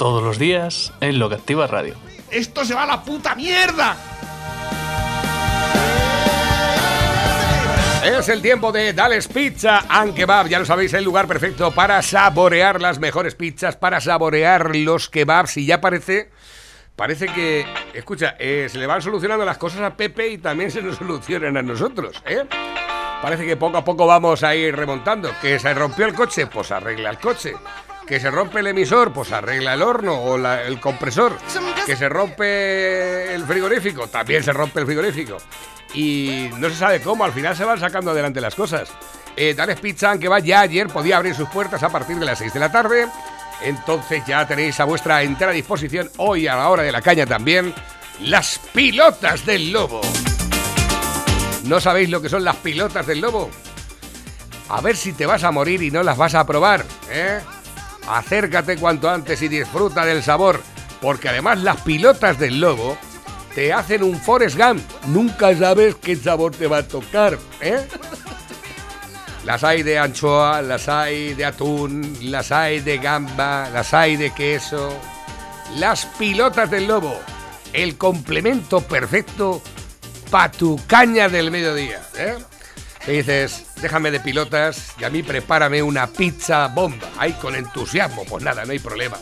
Todos los días en Lo que Activa Radio. ¡Esto se va a la puta mierda! Es el tiempo de Dales Pizza and Kebab. Ya lo sabéis, el lugar perfecto para saborear las mejores pizzas, para saborear los kebabs. Y ya parece, parece que, escucha, eh, se le van solucionando las cosas a Pepe y también se nos solucionan a nosotros, ¿eh? Parece que poco a poco vamos a ir remontando. Que se rompió el coche, pues arregla el coche. Que se rompe el emisor, pues arregla el horno o el compresor. Que se rompe el frigorífico, también se rompe el frigorífico. Y no se sabe cómo, al final se van sacando adelante las cosas. Eh, Dales Pizza, que va ya ayer, podía abrir sus puertas a partir de las 6 de la tarde. Entonces ya tenéis a vuestra entera disposición, hoy a la hora de la caña también, las pilotas del lobo. ¿No sabéis lo que son las pilotas del lobo? A ver si te vas a morir y no las vas a probar, ¿eh? Acércate cuanto antes y disfruta del sabor, porque además las pilotas del lobo te hacen un Forest Gump. Nunca sabes qué sabor te va a tocar, ¿eh? Las hay de anchoa, las hay de atún, las hay de gamba, las hay de queso. Las pilotas del lobo, el complemento perfecto pa' tu caña del mediodía, ¿eh? Dices, déjame de pilotas y a mí prepárame una pizza bomba. Ahí con entusiasmo, pues nada, no hay problema.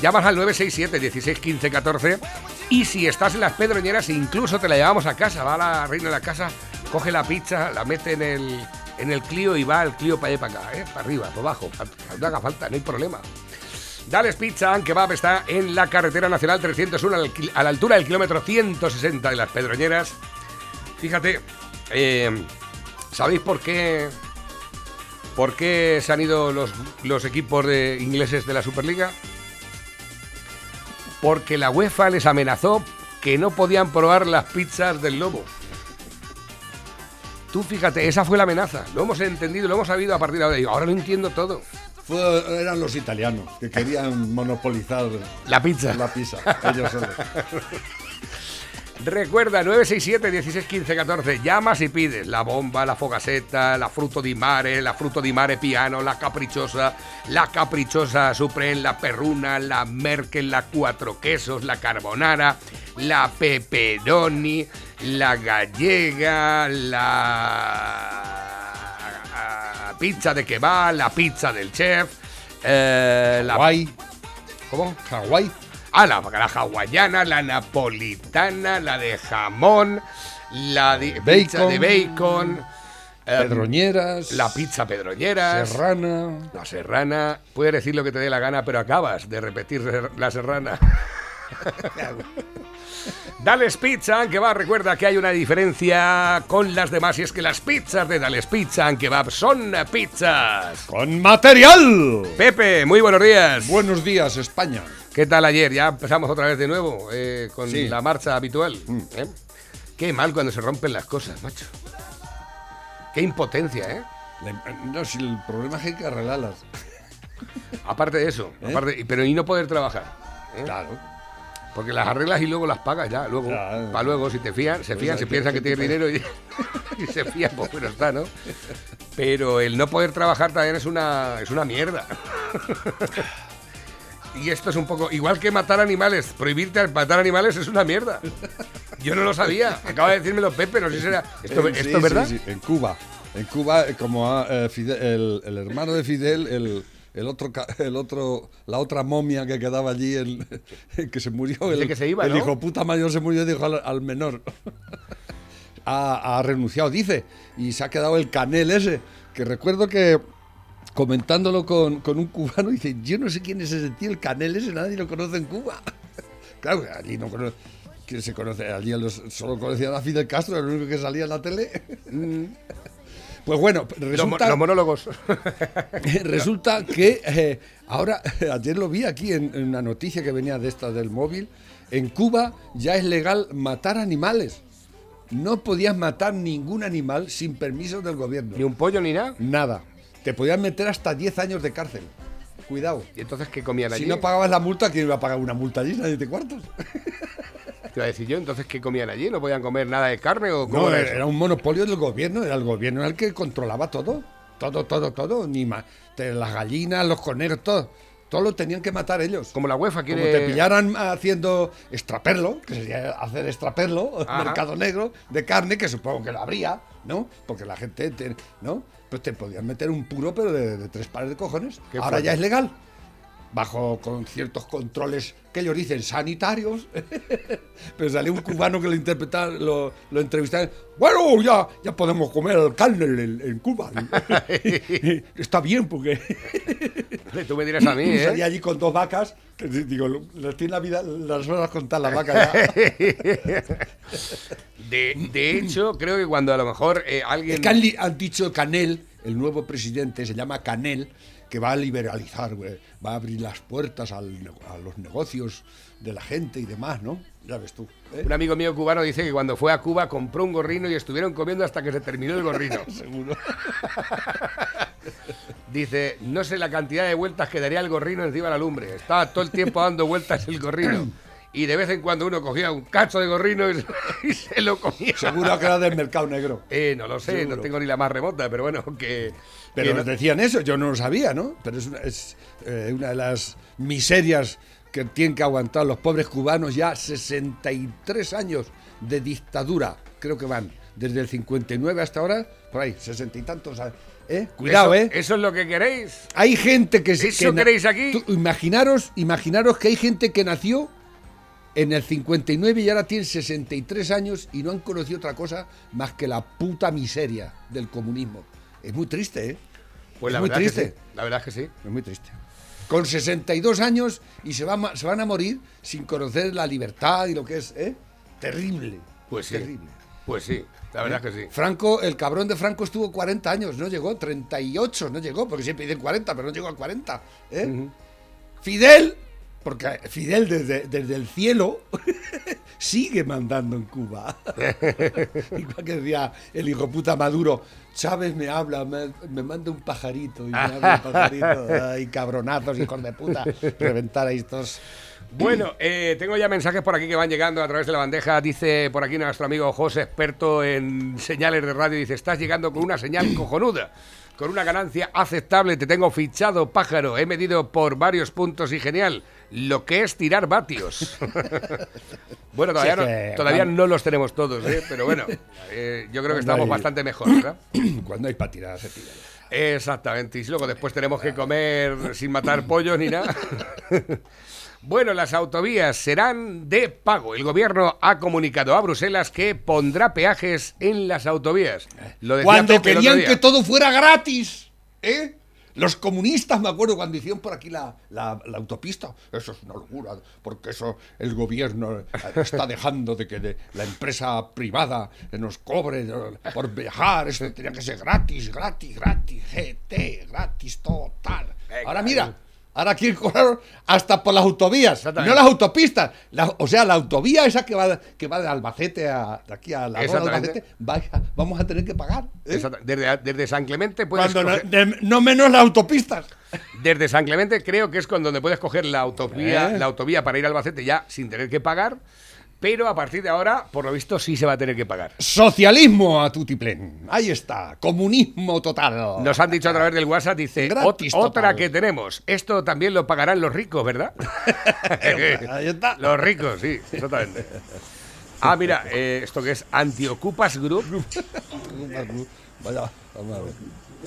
Llamas al 967 16 15 14 y si estás en las pedroñeras incluso te la llevamos a casa. Va la reina de la casa, coge la pizza, la mete en el, en el Clio y va el Clio para allá para acá, ¿eh? para arriba, para abajo, no haga falta, no hay problema. Dales Pizza and Kebab está en la carretera nacional 301 al qui- a la altura del kilómetro 160 de las Pedroñeras. Fíjate, eh, ¿sabéis por qué, por qué se han ido los, los equipos de ingleses de la Superliga? Porque la UEFA les amenazó que no podían probar las pizzas del lobo. Tú fíjate, esa fue la amenaza. Lo hemos entendido, lo hemos sabido a partir de ahora. Ahora lo entiendo todo. Fue- eran los italianos que querían monopolizar La pizza. la pizza. Ellos solos. Recuerda, 967 16 15 14. Llamas y pides la bomba, la fogaseta, la fruto di mare, la fruto di mare piano, la caprichosa, la caprichosa supreme, la perruna, la merkel, la cuatro quesos, la carbonara, la pepperoni, la gallega, la ah, pizza de kebab, la pizza del chef, eh, la Hawái, ¿Cómo? Hawái. Ah, la, la hawaiana, la napolitana, la de jamón, la de pizza Bacon. de bacon, eh, Pedroñeras. la pizza pedroñeras, Serrana. la serrana. Puedes decir lo que te dé la gana, pero acabas de repetir la serrana. Dales Pizza que va, recuerda que hay una diferencia con las demás y es que las pizzas de Dales Pizza Kebab son pizzas. Con material. Pepe, muy buenos días. Buenos días, España. ¿Qué tal ayer? Ya empezamos otra vez de nuevo eh, con Sí. la marcha habitual. Mm. ¿eh? Qué mal cuando se rompen las cosas, macho. Qué impotencia, ¿eh? La- No, si el problema es que hay que arreglarlas. Aparte de eso, ¿Eh? aparte, pero y no poder trabajar. Claro. Porque las arreglas y luego las pagas ya, luego. Claro. Para luego, si te fían, se Pues fían, hay se piensan que que- tienes dinero y, y se fían, pues bueno está, ¿no? Pero el no poder trabajar también es una, es una mierda. Y esto es un poco, igual que matar animales, prohibirte matar animales es una mierda. Yo no lo sabía, acaba de decírmelo Pepe, no sé si será. ¿Esto, Eh, esto sí, es verdad? sí, sí, En Cuba. En Cuba, eh, como eh, Fidel- el, el hermano de Fidel, el, el otro, el otro, la otra momia que quedaba allí, el, que se murió. El, que se iba, el ¿no? hijo puta mayor se murió y dijo al, al menor. ha, ha renunciado, dice. Y se ha quedado el canel ese. Que recuerdo que comentándolo con, con un cubano, dice, yo no sé quién es ese tío, el canel ese, nadie lo conoce en Cuba. Claro, allí no conoce. ¿Quién se conoce? Allí los- solo conocían a Fidel Castro, el único que salía en la tele. Pues bueno, Los, resulta, los monólogos. resulta que eh, ahora, ayer lo vi aquí en, en una noticia que venía de esta del móvil, en Cuba ya es legal matar animales. No podías matar ningún animal sin permiso del gobierno. Ni un pollo ni nada. Nada. Te podían meter hasta 10 años de cárcel. Cuidado. ¿Y entonces qué comían allí? Si no pagabas la multa, ¿quién iba a pagar una multa allí? Nadie te cuartos. Te iba a decir yo, entonces qué comían allí? ¿No podían comer nada de carne o cómo No, era un monopolio del gobierno, era el gobierno el que controlaba todo. Todo, todo, todo. Ni más. Las gallinas, los conejos, todo. Todo lo tenían que matar ellos. Como la UEFA Como quiere... te pillaran haciendo extraperlo, que sería hacer extraperlo, Ajá. mercado negro de carne, que supongo que lo habría, ¿no? Porque la gente, te- ¿no? Pues te podían meter un puro, pero de, de tres pares de cojones. Ahora fuerte. ya es legal. Bajo con ciertos controles que ellos dicen sanitarios. pero salió un cubano que lo interpretaba, lo, lo entrevistaron. Bueno, ya, ya podemos comer carne en, en Cuba. Está bien, porque Tú me dirás a mí, ¿eh? allí con dos vacas, que digo, les tiene la vida, las horas contar las vacas ya. De, de hecho, creo que cuando a lo mejor eh, alguien... Es que han, li- han dicho Canel, el nuevo presidente, se llama Canel, que va a liberalizar, güey, va a abrir las puertas al a los negocios de la gente y demás, ¿no? Ya ves tú. ¿eh? Un amigo mío cubano dice que cuando fue a Cuba compró un gorrino y estuvieron comiendo hasta que se terminó el gorrino. Seguro. Dice, no sé la cantidad de vueltas que daría el gorrino encima de la lumbre. Estaba todo el tiempo dando vueltas el gorrino. Y de vez en cuando uno cogía un cacho de gorrino y, y se lo comía. Seguro que era del mercado negro. Eh, no lo sé, Seguro. no tengo ni la más remota, pero bueno, que... Pero nos no- decían eso, yo no lo sabía, ¿no? Pero es eh, una de las miserias que tienen que aguantar los pobres cubanos ya 63 años de dictadura, creo que van, desde el 59 hasta ahora, por ahí, 60 y tantos. ¿eh? Cuidado, eso, ¿eh? Eso es lo que queréis. Hay gente que se. ¿Eso que queréis aquí? Tú imaginaros, imaginaros que hay gente que nació en el 59 y ahora tiene 63 años y no han conocido otra cosa más que la puta miseria del comunismo. Es muy triste, ¿eh? Pues es la muy verdad triste. Que sí, la verdad es que sí. Es muy triste. Con 62 años y se, va se van a morir sin conocer la libertad y lo que es, ¿eh? Terrible. Pues sí. Terrible. Pues sí, la verdad es que sí. Franco, el cabrón de Franco estuvo 40 años, no llegó, 38 no llegó, porque siempre dicen 40, pero no llegó a 40. ¿eh? Fidel, porque Fidel desde, desde el cielo sigue mandando en Cuba. Igual que decía el hijo puta Maduro, Chávez me habla, me, me manda un pajarito y me habla un pajarito. Ay, cabronazos, hijos de puta, reventar ahí estos. Bueno, eh, tengo ya mensajes por aquí que van llegando a través de la bandeja. Dice por aquí nuestro amigo José, experto en señales de radio, dice, estás llegando con una señal cojonuda, con una ganancia aceptable, te tengo fichado, pájaro, he medido por varios puntos y genial, lo que es tirar vatios. bueno, todavía, Sí, no, que todavía van- no los tenemos todos, ¿eh? pero bueno, eh, yo creo que estamos hay- bastante mejor, ¿verdad? Cuando hay para tirar, se tira. Exactamente. Y luego después tenemos que comer sin matar pollos ni nada. Bueno, las autovías serán de pago. El gobierno ha comunicado a Bruselas que pondrá peajes en las autovías. Lo Cuando Pepe querían que todo fuera gratis, ¿eh? Los comunistas, me acuerdo, cuando hicieron por aquí la, la- la autopista, eso es una locura, porque eso el gobierno está dejando de que de- la empresa privada nos cobre eh, por viajar, eso tenía que ser gratis, gratis, gratis, GT, gratis, total. Ahora mira, ahora quieren cobrar hasta por las autovías, no las autopistas, la- o sea, la autovía esa que va, que va de Albacete a, de aquí a la de. Albacete, vaya, vamos a tener que pagar. ¿eh? Desde, desde San Clemente puedes Cuando no, coger- de- no menos las autopistas. Desde San Clemente creo que es con donde puedes coger la autovía, Eh. la autovía para ir a Albacete ya sin tener que pagar. Pero a partir de ahora, por lo visto, sí se va a tener que pagar. Socialismo a tutiplén. Ahí está. Comunismo total. Nos han dicho a través del WhatsApp, dice, Gratis "Ot- otra total". que tenemos. Esto también lo pagarán los ricos, ¿verdad? Ahí está. Los ricos, sí, exactamente. Ah, mira, eh, esto que es Antiocupas Group. Vaya, vamos a ver.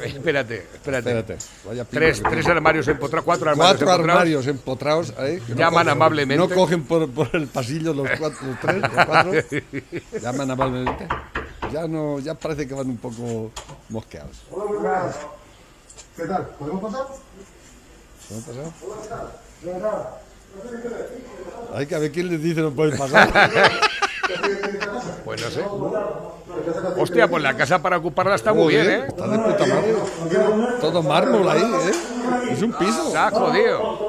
Eh, espérate, espérate. Espérate. Vaya Tres, tres armarios empotrados, cuatro armarios Cuatro empotrados. armarios empotrados que no Llaman cogen- amablemente. No cogen por, por el pasillo los, cuatro, los tres, los cuatro. Llaman amablemente. Ya no, ya parece que van un poco mosqueados. Hola, muy buenas. ¿Qué tal? ¿Podemos pasar? ¿Qué ha pasado? De nada. Hay que ver quién les dice no pueden pasar. Pues Pues no sé. Hostia, pues la casa para ocuparla está muy bien, ¿eh? Está de puta madre. Todo mármol ahí, ¿eh? Es un piso. Está jodido.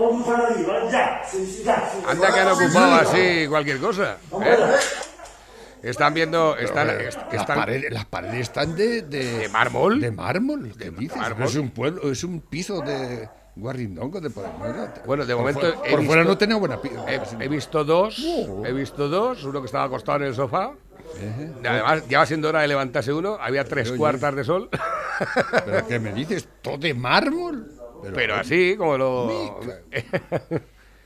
Anda que han ocupado así cualquier cosa. ¿eh? Están viendo. Están, Pero, est- las, están- paredes, las paredes están de, de, ¿De mármol? De mármol. ¿Qué dices? mármol. Es un pueblo, es un piso de guarrindongo de Bueno, de Por momento fuera- he por fuera visto- no tenía buena pinta. He, he visto dos, he visto dos, uno que estaba acostado en el sofá. Además, ya va siendo hora de levantarse uno, había tres cuartas de sol, ¿Pero qué me dices? ¿Todo de mármol? pero así, como lo...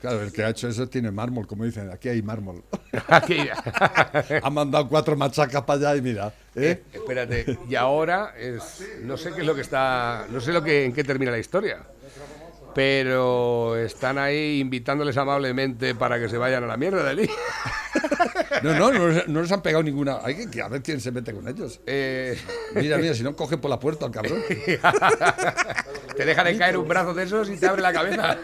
Claro, el que ha hecho eso tiene mármol, como dicen. Aquí hay mármol. Aquí- ha mandado cuatro machacas para allá y mira. ¿eh? Espérate, y ahora es, no sé qué es lo que está, no sé lo que en qué termina la historia, pero están ahí invitándoles amablemente para que se vayan a la mierda de allí. No, no, no, les- no les han pegado ninguna. Hay que, que a ver quién se mete con ellos. Eh, Mira, mira, si no coge por la puerta al cabrón. te deja de caer un brazo de esos y te abre la cabeza.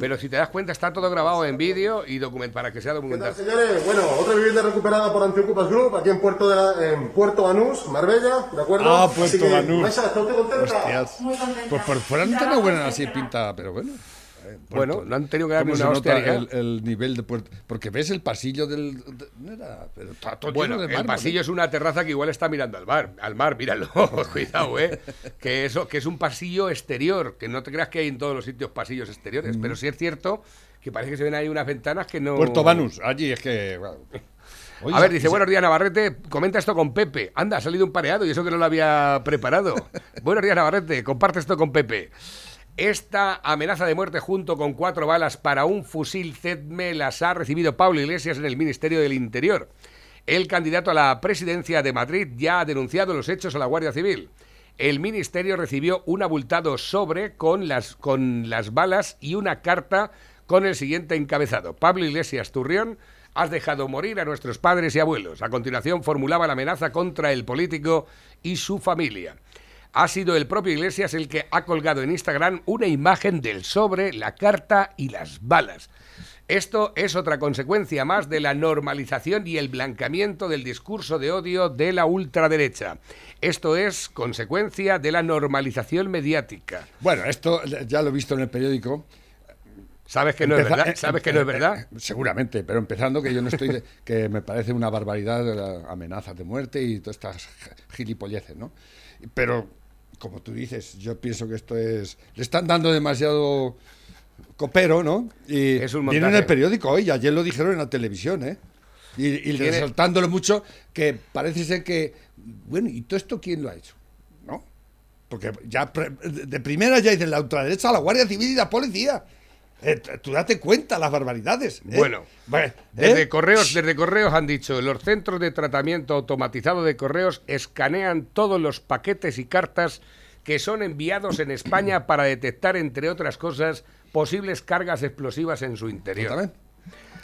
Pero si te das cuenta está todo grabado en vídeo y document para que sea ¿Qué tal, documentado. señores? Bueno, otra vivienda recuperada por Antiocupas Group, aquí en Puerto, de la- en Puerto Banús, Marbella, ¿de acuerdo? Ah, Puerto Así que, Banús. Maisa, ¿está usted contenta? Hostias. Pues por fuera no tiene buena así pinta, pero bueno. Eh, Bueno, no han tenido que darle ¿Cómo se una hostia. el, el nivel de puerto? Porque ves el pasillo del. de- no era, pero está todo Bueno, lleno de el pasillo ¿eh? es una terraza que igual está mirando al mar, al mar, míralo, cuidado, eh. Que eso, que es un pasillo exterior, que no te creas que hay en todos los sitios pasillos exteriores, pero sí es cierto que parece que se ven ahí unas ventanas que no. Puerto Banús, allí es que. bueno. Oye, A ver, dice, buenos días Navarrete, comenta esto con Pepe. Anda, ha salido un pareado y eso que no lo había preparado. buenos días Navarrete, comparte esto con Pepe. Esta amenaza de muerte junto con cuatro balas para un fusil ZEDME las ha recibido Pablo Iglesias en el Ministerio del Interior. El candidato a la presidencia de Madrid ya ha denunciado los hechos a la Guardia Civil. El ministerio recibió un abultado sobre con las, con las balas y una carta con el siguiente encabezado. Pablo Iglesias Turrión, has dejado morir a nuestros padres y abuelos. A continuación formulaba la amenaza contra el político y su familia. Ha sido el propio Iglesias el que ha colgado en Instagram una imagen del sobre, la carta y las balas. Esto es otra consecuencia más de la normalización y el blancamiento del discurso de odio de la ultraderecha. Esto es consecuencia de la normalización mediática. Bueno, esto ya lo he visto en el periódico. ¿Sabes que no es verdad? eh, ¿Sabes que eh, no es eh, verdad? eh, Seguramente, pero empezando que yo no estoy. de- que me parece una barbaridad amenazas de muerte y todas estas gilipolleces, ¿no? Pero, como tú dices, yo pienso que esto es. Le están dando demasiado copero, ¿no? Y Es un viene en el periódico hoy, ayer lo dijeron en la televisión, ¿eh? Y, resaltándolo mucho, que parece ser que. Bueno, ¿y todo esto quién lo ha hecho? ¿No? Porque ya pre- de primera ya dicen la ultraderecha, la Guardia Civil y la policía. Eh, tú date cuenta las barbaridades. ¿eh? Bueno, Desde ¿eh? correos, desde correos han dicho, los centros de tratamiento automatizado de correos escanean todos los paquetes y cartas que son enviados en España para detectar, entre otras cosas, posibles cargas explosivas en su interior.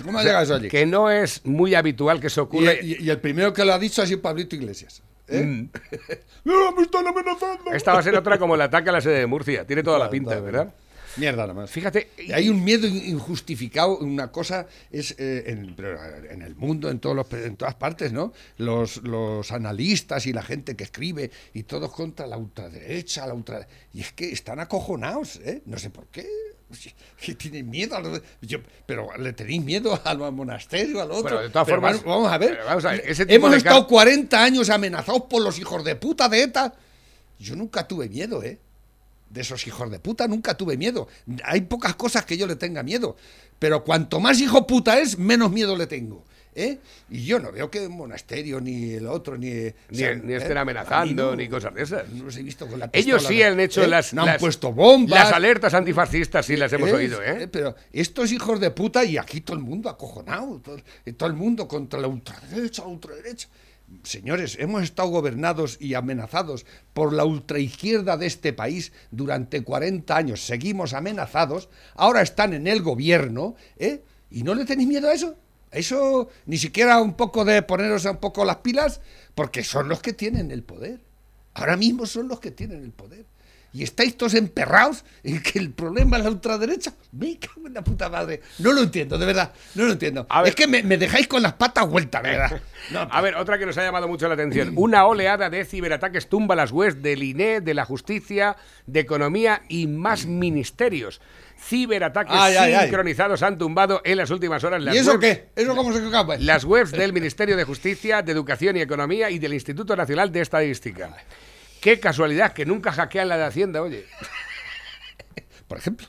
¿Cómo ha O sea, allí? Que no es muy habitual que se ocurra. y- y el primero que lo ha dicho ha sido Pablito Iglesias. Mm. ¡No, me están amenazando! Esta va a ser otra como el ataque a la sede de Murcia. Tiene toda la pinta. ¿verdad? Mierda nada más. Fíjate. Hay un miedo in- injustificado, una cosa es eh, en, el mundo, en, todos los, en todas partes, ¿no? Los, los analistas y la gente que escribe y todos contra la ultraderecha, la ultra... Y es que están acojonados, ¿eh? No sé por qué. Que tienen miedo a lo- yo- pero le tenéis miedo al monasterio, al otro. Bueno, de todas Pero formas, vamos, vamos a ver. vamos a ver, ese tipo Hemos de estado car- 40 años amenazados por los hijos de puta de ETA. Yo nunca tuve miedo, ¿eh? De esos hijos de puta nunca tuve miedo. Hay pocas cosas que yo le tenga miedo. Pero cuanto más hijo puta es, menos miedo le tengo. ¿eh? Y yo no veo que el monasterio, ni el otro, ni... o Ni, sea, ni ¿eh? estén A amenazando, ni cosas de esas. No los he visto con la Ellos sí han hecho ¿eh? las. No han las- puesto bombas. Las alertas antifascistas sí las hemos ¿Eh? oído, ¿eh? Pero estos hijos de puta, y aquí todo el mundo acojonado, todo, todo el mundo contra la ultraderecha, la ultraderecha. Señores, hemos estado gobernados y amenazados por la ultraizquierda de este país durante 40 años. Seguimos amenazados, ahora están en el gobierno, ¿eh? ¿Y no le tenéis miedo a eso? ¿A eso ni siquiera un poco de poneros un poco las pilas? Porque son los que tienen el poder. Ahora mismo son los que tienen el poder. Y estáis todos emperrados en que el problema es la ultraderecha. Me cago en la puta madre. No lo entiendo, de verdad. No lo entiendo. A ver. Es que me, me dejáis con las patas vueltas, de verdad. No, A ver, otra que nos ha llamado mucho la atención. Una oleada de ciberataques tumba las webs del INE, de la justicia, de economía y más ministerios. Ciberataques Ay, ay, ay. sincronizados han tumbado en las últimas horas las ¿Y eso webs- qué? ¿Eso cómo se acaba? Las webs del Ministerio de Justicia, de Educación y Economía y del Instituto Nacional de Estadística. Qué casualidad que nunca hackean la de Hacienda, oye. Por ejemplo.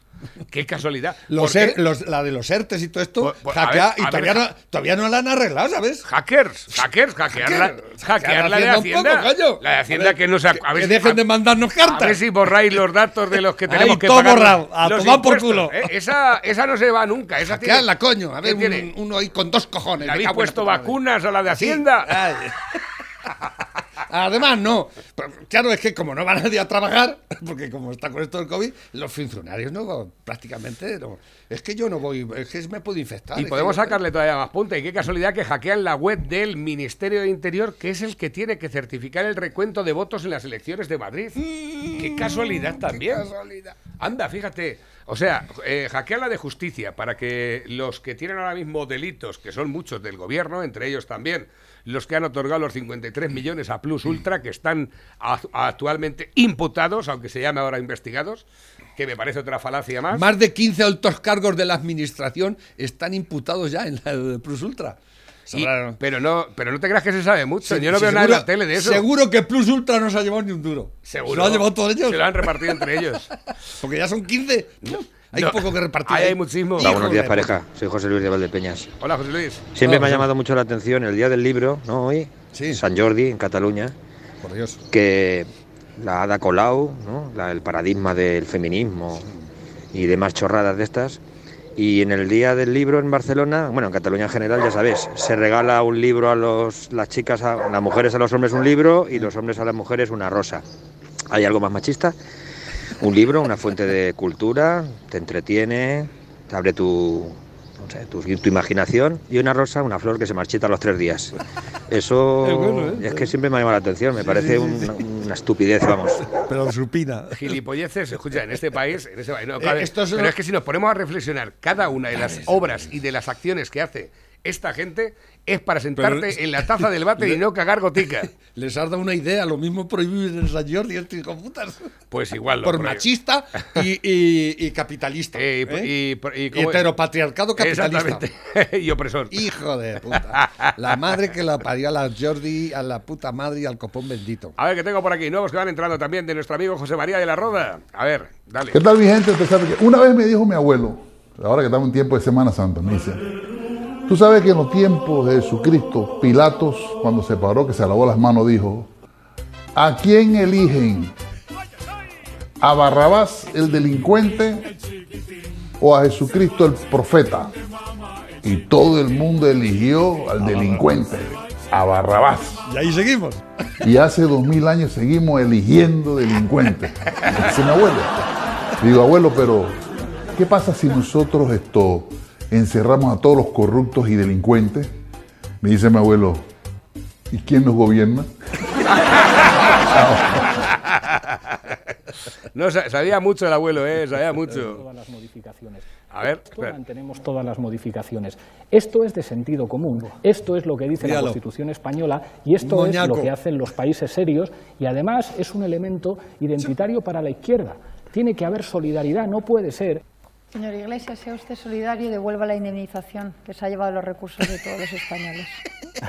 Qué casualidad. Los ¿Por er- los- la de los ERTES y todo esto, Pues- pues, hackea- ver, y todavía, ver. no, todavía no la han arreglado, ¿sabes? Hackers, hackers, hackearla, Hacker, hackear la de Hacienda un poco, coño. La de Hacienda ver, que no se... que- dejen de mandarnos A ver cartas. si borráis los datos de los que tenemos Ahí, que todo pagar. borrado, a tomar por culo. ¿eh? Esa, esa no se va nunca. Esa tiene- Hackearla, coño. A ¿Qué ver, un- uno ahí con dos cojones. ¿Le habéis la puesto vacunas a la de Sí. Hacienda? Ay. Además, no. Pero, claro, es que como no va nadie a trabajar, porque como está con esto del COVID, los funcionarios no, prácticamente no. Es que yo no voy, es que me puedo infectar. Y podemos que sacarle todavía más punta. Y qué casualidad que hackean la web del Ministerio de Interior, que es el que tiene que certificar el recuento de votos en las elecciones de Madrid. qué casualidad también. casualidad. Anda, fíjate. O sea, eh, hackean la de justicia para que los que tienen ahora mismo delitos, que son muchos del gobierno, entre ellos también los que han otorgado los 53 millones a Plus Ultra, que están a- actualmente imputados, aunque se llame ahora investigados, que me parece otra falacia más. Más de 15 altos cargos de la administración están imputados ya en la de Plus Ultra. Y- pero no, pero no te creas que se sabe mucho. Sí, Yo no sí, veo nada en seguro- la tele de eso. Seguro que Plus Ultra no se ha llevado ni un duro. Seguro. Se lo han llevado todos ellos. Se lo han repartido entre ellos. Porque ya son 15. Hay No, poco que repartir. ahí hay muchísimo. Hola, buenos días pareja, soy José Luis de Valdepeñas. Hola, José Luis. Siempre Hola, me ha llamado mucho la atención el día del libro, ¿no? Hoy, Sí. San Jordi, en Cataluña, Por Dios. que la Ada Colau, ¿no? La- el paradigma del feminismo y demás chorradas de estas. Y en el día del libro en Barcelona, bueno, en Cataluña en general, ya sabes, se regala un libro a los, las chicas, a las mujeres a los hombres un libro y los hombres a las mujeres una rosa. ¿Hay algo más machista? Un libro, una fuente de cultura, te entretiene, te abre tu, no sé, tu, tu imaginación y una rosa, una flor que se marchita a los tres días. Eso Es bueno, ¿eh? es que siempre me ha llamado la atención, me parece un- una estupidez, vamos. Pero supina. Gilipolleces, escucha, en este país, en este país no Eh, cabe- esto es pero una- es que si nos ponemos a reflexionar cada una de las obras y de las acciones que hace esta gente es para sentarte en la taza del váter y no cagar gotica. Les has dado una idea, lo mismo prohíben en San Jordi, este hijo de putas. Pues igual lo Por machista y, y- y capitalista. Eh, y- ¿eh? y- y- ¿cómo- heteropatriarcado capitalista. Exactamente. y opresor. Hijo de puta. La madre que la parió a la Jordi, a la puta madre y al copón bendito. A ver, que tengo por aquí nuevos que van entrando también de nuestro amigo José María de la Roda. A ver, dale. ¿Qué tal mi gente? Usted sabe que una vez me dijo mi abuelo, ahora que estamos en tiempo de Semana Santa, me dice, tú sabes que en los tiempos de Jesucristo, Pilatos, cuando se paró, que se lavó las manos, dijo, ¿a quién eligen? ¿A Barrabás el delincuente o a Jesucristo el profeta? Y todo el mundo eligió al delincuente, a Barrabás. Y ahí seguimos. Y hace dos mil años seguimos eligiendo delincuentes. Dice mi abuelo. Digo, abuelo, pero ¿qué pasa si nosotros esto encerramos a todos los corruptos y delincuentes? Me dice mi abuelo, ¿y quién nos gobierna? No, sa- sabía mucho el abuelo, ¿eh? Sabía mucho. todas las modificaciones. A ver, Esto espera. mantenemos todas las modificaciones. Esto es de sentido común. Esto es lo que dice la Constitución española y esto Moñaco. es lo que hacen los países serios y además es un elemento identitario para la izquierda. Tiene que haber solidaridad, no puede ser Señor Iglesias, sea usted solidario y devuelva la indemnización que se ha llevado los recursos de todos los españoles.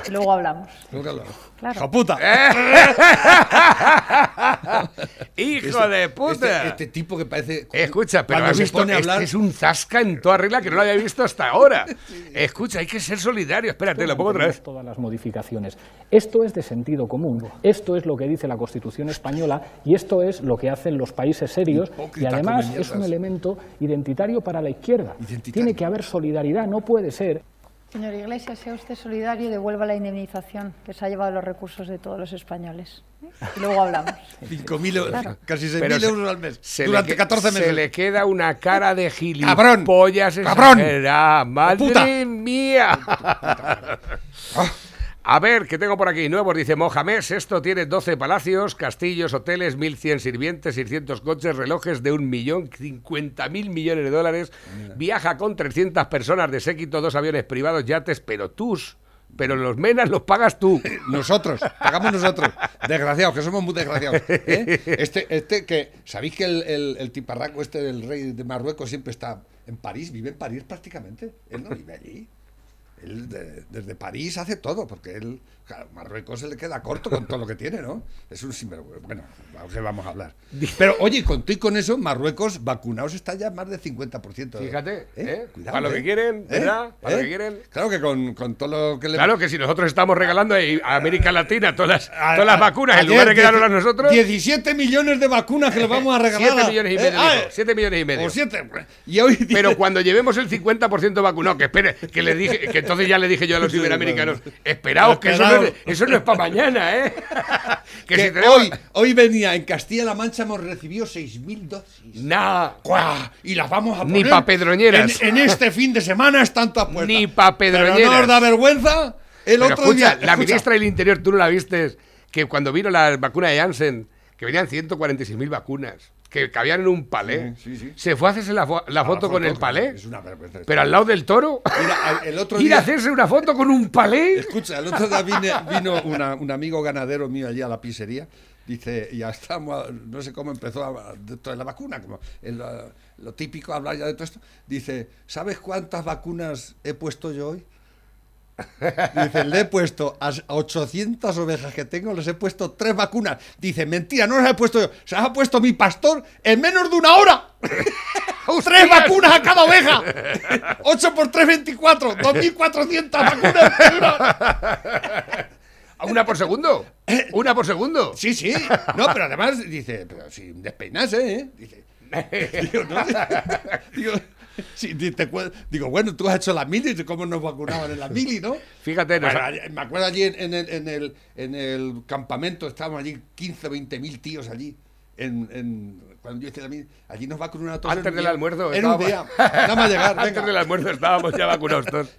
Y luego hablamos. Claro. Claro. ¡Hijo puta! ¡Hijo de puta! Este, este tipo que parece. Escucha, pero has se visto, pone a este hablar. es un zasca en toda regla que no lo había visto hasta ahora. Escucha, hay que ser solidario. Espérate, lo pongo otra vez. todas las modificaciones. Esto es de sentido común. Esto es lo que dice la Constitución española y esto es lo que hacen los países serios y Hipócrita además come es un elemento identitario para la izquierda. Tiene que haber solidaridad, no puede ser Señor Iglesias, sea usted solidario y devuelva la indemnización que se ha llevado los recursos de todos los españoles. Y luego hablamos. 5.000 euros, Claro. casi Pero 6.000 se- euros al mes. se durante que- 14 meses. Se le queda una cara de ¡Cabrón! gilipollas ¡Cabrón! exagerada. ¡Madre ¡Puta! mía! A ver, ¿qué tengo por aquí? Nuevos, dice Mohamed. Esto tiene 12 palacios, castillos, hoteles, 1.100 sirvientes, 600 coches, relojes de un millón, 50 mil millones de dólares. Viaja con 300 personas de séquito, dos aviones privados, yates, pero tus... Pero los menas los pagas tú. Nosotros, pagamos nosotros. Desgraciados, que somos muy desgraciados. ¿eh? Este, este que, ¿sabéis que el, el, el tiparraco este del rey de Marruecos siempre está en París? Vive en París prácticamente. Él no vive allí. Él de- desde París hace todo, porque él, claro, Marruecos se le queda corto con todo lo que tiene, ¿no? Es un sinvergüenza. Bueno, ¿a qué vamos a hablar? Pero oye, con todo y con eso, Marruecos vacunados está ya más del 50%. Fíjate, ¿eh? Cuidado, Para lo ¿eh? que quieren, ¿verdad? Para lo ¿Eh? que quieren. Claro que con, con todo lo que le Claro que si nosotros estamos regalando a América Latina todas las, A- todas las a- vacunas, en lugar de quedarnos a nosotros, 17 millones de vacunas que le vamos a regalar. 7 a- millones y ¿eh? medio. Ah, dijo, 7 millones y medio. o siete. Y hoy dice- Pero cuando llevemos el 50% vacunado, que espere, que le dije, que entonces ya le dije yo a los iberoamericanos, esperaos que eso no, eso no es para mañana, ¿eh? que, que si tenemos... hoy, hoy venía en Castilla-La Mancha hemos recibido 6.000 dosis. ¡Guau! Y las vamos a Ni poner pa' pedroñeras. En, en este fin de semana están todas puestas. Ni pa' Pero pedroñeras. no os da vergüenza. El Pero otro escucha, día. la escucha, ministra del Interior, tú no la viste, que cuando vino la vacuna de Janssen, que venían 146.000 vacunas, que cabían en un palé, Sí, sí, sí. se fue a hacerse la, fo- la foto con el palé, Es una vergüenza. pero al lado del toro. Mira, el otro Ir a hacerse una foto con un palé. Escucha, el otro día vine- vino una- un amigo ganadero mío allí a la pizzería. Dice, ya estamos, no sé cómo empezó a, de la vacuna, como el, lo típico hablar ya de todo esto. Dice, ¿sabes cuántas vacunas he puesto yo hoy? Dice, le he puesto a 800 ovejas que tengo, les he puesto tres vacunas. Dice, mentira, no las he puesto yo, se las ha puesto mi pastor en menos de una hora. ¡Tres vacunas a cada oveja! 8 por 3, 24. 2.400 vacunas. una hora. ¿A ¿Una por segundo? ¿Una por segundo? Sí, sí. No, pero además dice, pero sin despeinarse, ¿eh? Dice. Digo, no, digo, sí, te digo, bueno, tú has hecho la mili, ¿cómo nos vacunaban en la mili, no? Fíjate, Bueno, me acuerdo allí en, en el, en, el, en el campamento, estábamos allí 15 o 20 mil tíos allí. En, en- cuando yo hice la mili, allí nos vacunaron a todos. Antes del almuerzo. En un día. Nada más llegar. Antes venga. del almuerzo estábamos ya vacunados todos.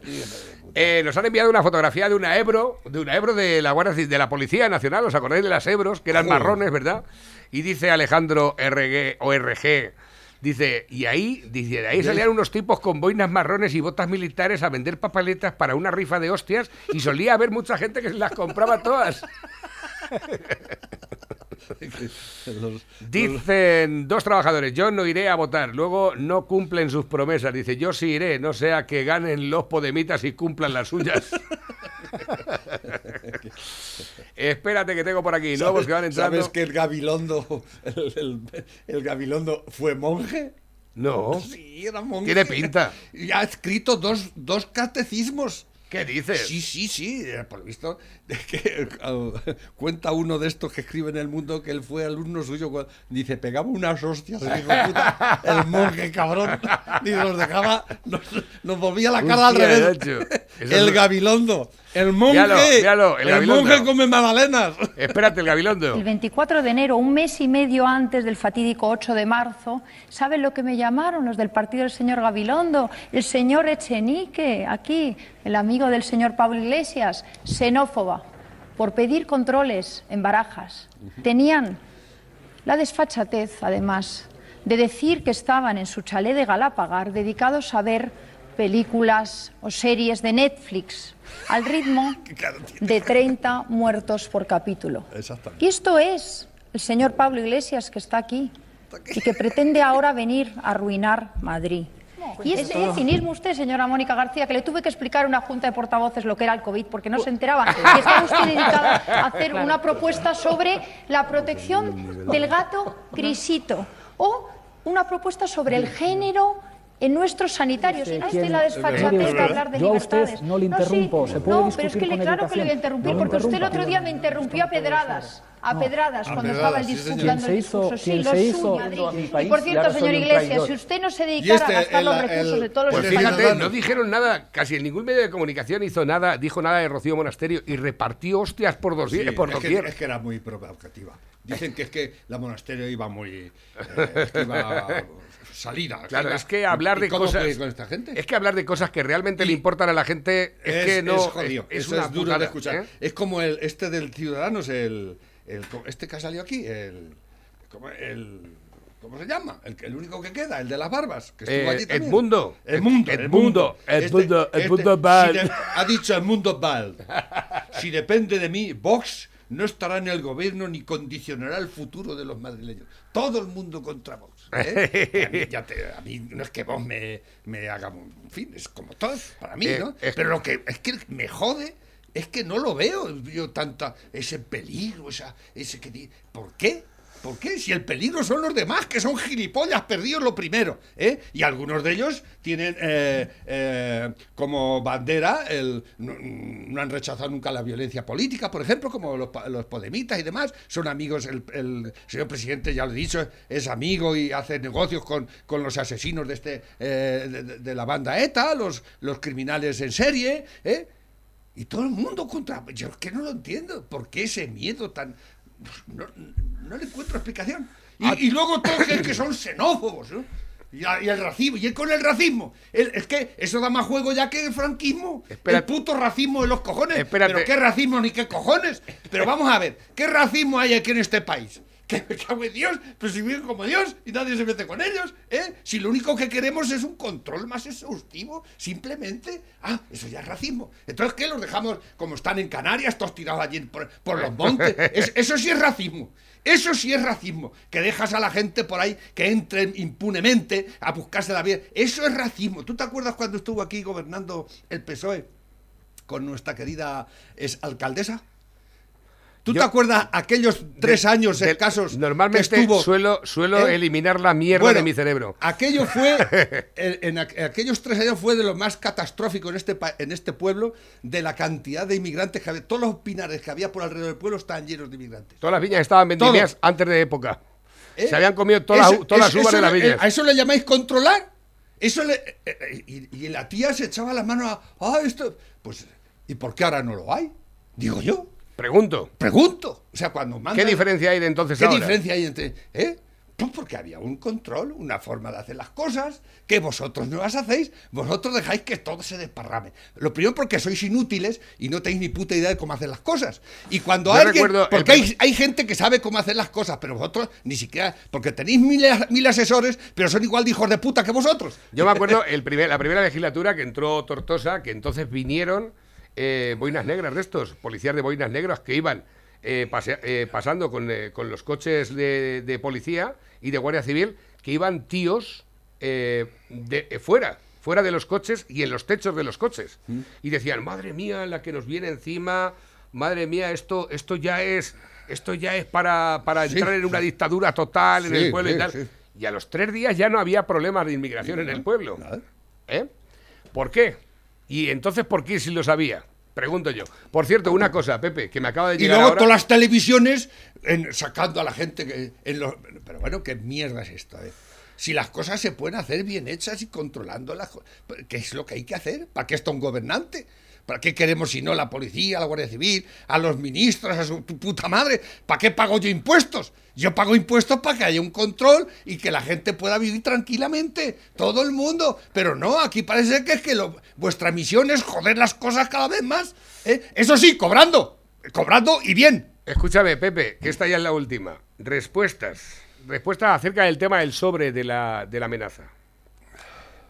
Eh, nos han enviado una fotografía de una Ebro, de una Ebro de la Guardia de la Policía Nacional, ¿os acordáis de las Ebros? Que eran marrones, ¿verdad? Y dice Alejandro RG o RG, dice, y ahí, dice, de ahí salían unos tipos con boinas marrones y botas militares a vender papeletas para una rifa de hostias y solía haber mucha gente que se las compraba todas. Dicen dos trabajadores, yo no iré a votar, luego no cumplen sus promesas. Dice, yo sí iré, no sea que ganen los podemitas y cumplan las suyas. Espérate que tengo por aquí nuevos que van entrando. ¿Sabes que el Gabilondo, el, el- el Gabilondo fue monje? No. Sí, era monje. Tiene pinta. Y ha escrito dos, dos catecismos. ¿Qué dices? Sí, sí, sí, eh, por lo visto, de que, cuenta uno de estos que escribe en el mundo que él fue alumno suyo, dice, pegaba unas hostias, el hijo de puta, el monje cabrón, y nos dejaba, nos, nos volvía la cara al revés. El no- Gabilondo, el monje, Míralo, míralo, el el, Gabilondo. monje come magdalenas. Espérate, el Gabilondo. El 24 de enero, un mes y medio antes del fatídico 8 de marzo, ¿saben lo que me llamaron los del partido del señor Gabilondo? El señor Echenique, aquí, el amigo del señor Pablo Iglesias, xenófoba, por pedir controles en barajas. Tenían la desfachatez, además, de decir que estaban en su chalet de Galápagar dedicados a ver películas o series de Netflix al ritmo de 30 muertos por capítulo. Y esto es el señor Pablo Iglesias que está aquí y que pretende ahora venir a arruinar Madrid. Y ese cinismo usted, señora Mónica García, que le tuve que explicar a una junta de portavoces lo que era el COVID porque no se enteraba. Y está usted dedicada a hacer una propuesta sobre la protección del gato grisito o una propuesta sobre el género en nuestros sanitarios. Y no esté la desfachatez de hablar de Yo a usted libertades. no le interrumpo, sí, se puede no, pero es que le, claro que le voy a interrumpir No porque usted el otro día me interrumpió a pedradas. A pedradas a cuando pedradas, estaba el sí, discurso, dando el discurso. Sí, lo suyo. Madrid a mi Y país, por cierto, señor Iglesias, si usted no se dedicara este, a gastar el- los recursos el- de todos los Pues fíjate, no dijeron nada, casi en ningún medio de comunicación hizo nada, dijo nada de Rocío Monasterio y repartió hostias por dos Sí, por es, que, es que era muy provocativa. Dicen que es que la monasterio iba muy. eh, es que iba salida. Claro, iba- es que hablar ¿y de cómo cosas. con esta gente? Es que hablar de cosas que realmente le importan a la gente es, que no. es jodido, es eso una es duro putada, de escuchar. ¿eh? Es como el este del Ciudadanos, el, el- este que ha salido aquí, el, ¿cómo, el- ¿cómo se llama? El, el único que queda, el de las barbas, que estuvo Eh, allí también. Edmundo. Edmundo, Ed- Edmundo. Edmundo, Este- Edmundo este, si de- ha dicho Edmundo Val. Si depende de mí, Vox no estará en el gobierno ni condicionará el futuro de los madrileños. Todo el mundo contra Vox. ¿eh? A, mí, ya te- a mí no es que Vox me, me haga... un- En fin, es como todo, para mí, Eh, ¿no? Pero lo que es que me jode es que no lo veo yo tanta ese peligro, esa, ese que ¿por qué? ¿Por qué? Si el peligro son los demás, que son gilipollas perdidos lo primero, ¿eh? Y algunos de ellos tienen eh, eh, como bandera el no, no han rechazado nunca la violencia política, por ejemplo, como los, los podemitas y demás, son amigos, el, el señor presidente, ya lo he dicho, es amigo y hace negocios con, con los asesinos de este eh, de- de la banda ETA, los, los criminales en serie, ¿eh? Y todo el mundo contra... Yo es que no lo entiendo. ¿Por qué ese miedo tan...? No, no le encuentro explicación. Y, y luego todos que, que son xenófobos, ¿no? Y, el racismo, y él con el racismo. El- es que eso da más juego ya que el franquismo. El puto racismo de los cojones. Espérate. Pero qué racismo ni qué cojones. Pero vamos a ver, ¿qué racismo hay aquí en este país? Que me cago en Dios, pero si viven como Dios y nadie se mete con ellos, ¿eh? Si lo único que queremos es un control más exhaustivo, simplemente, ah, eso ya es racismo. Entonces, ¿qué? Los dejamos como están en Canarias, todos tirados allí por, los montes. Es- eso sí es racismo. Eso sí es racismo, que dejas a la gente por ahí que entren impunemente a buscarse la vida. Eso es racismo. ¿Tú te acuerdas cuando estuvo aquí gobernando el PSOE con nuestra querida es alcaldesa? ¿Tú Yo- te acuerdas aquellos tres De- años de- escasos Normalmente que estuvo suelo, suelo ¿Eh? eliminar la mierda Bueno, de mi cerebro. Aquello fue, en, en aqu- aquellos tres años fue de lo más catastrófico en este, en este pueblo, de la cantidad de inmigrantes que había. Todos los pinares que había por alrededor del pueblo estaban llenos de inmigrantes. Todas las viñas estaban vendimias Todo. antes de época. ¿Eh? Se habían comido todas, Eso- las, las uvas de las viñas. ¿A eso le llamáis controlar? Eso le, eh, eh, y, y la tía se echaba la mano a, ah, esto, pues, ¿y por qué ahora no lo hay? Digo yo, Pregunto. pregunto. O sea, cuando manda... ¿Qué diferencia hay de entonces ¿Qué ahora? diferencia hay entre.? ¿Eh? Pues porque había un control, una forma de hacer las cosas, que vosotros no las hacéis, vosotros dejáis que todo se desparrame. Lo primero porque sois inútiles y no tenéis ni puta idea de cómo hacer las cosas. Y cuando Yo alguien. Porque hay gente que sabe cómo hacer las cosas, pero vosotros ni siquiera. Porque tenéis mil, mil asesores, pero son igual de hijos de puta que vosotros. Yo me acuerdo el primer, la primera legislatura que entró Tortosa, que entonces vinieron eh, boinas negras de estos, policías de boinas negras que iban eh, pasea- eh, pasando con, eh, con los coches de, de policía y de guardia civil, que iban tíos de, fuera, fuera de los coches y en los techos de los coches. Mm. Y decían, madre mía, la que nos viene encima, madre mía, esto, esto ya es... Esto ya es para, para Sí. entrar en una dictadura total en el pueblo sí, y tal. Y a los tres días ya no había problemas de inmigración en el pueblo. ¿Eh? ¿Por qué? Y entonces, ¿por qué si lo sabía? Pregunto yo. Por cierto, una cosa, Pepe, que me acaba de Y llegar luego ahora. todas las televisiones en- sacando a la gente que en los, pero bueno, qué mierda es esto, eh? Si las cosas se pueden hacer bien hechas y controlando las co- ¿qué es lo que hay que hacer? ¿Para qué está un gobernante? ¿Para qué queremos si no la policía, la Guardia Civil, a los ministros, a su puta madre? ¿Para qué pago yo impuestos? Yo pago impuestos para que haya un control y que la gente pueda vivir tranquilamente, todo el mundo. Pero no, aquí parece que es que vuestra misión es joder las cosas cada vez más. ¿eh? Eso sí, cobrando, cobrando y bien. Escúchame, Pepe, que esta ya es la última. Respuestas. Respuestas acerca del tema del sobre de la, de la amenaza.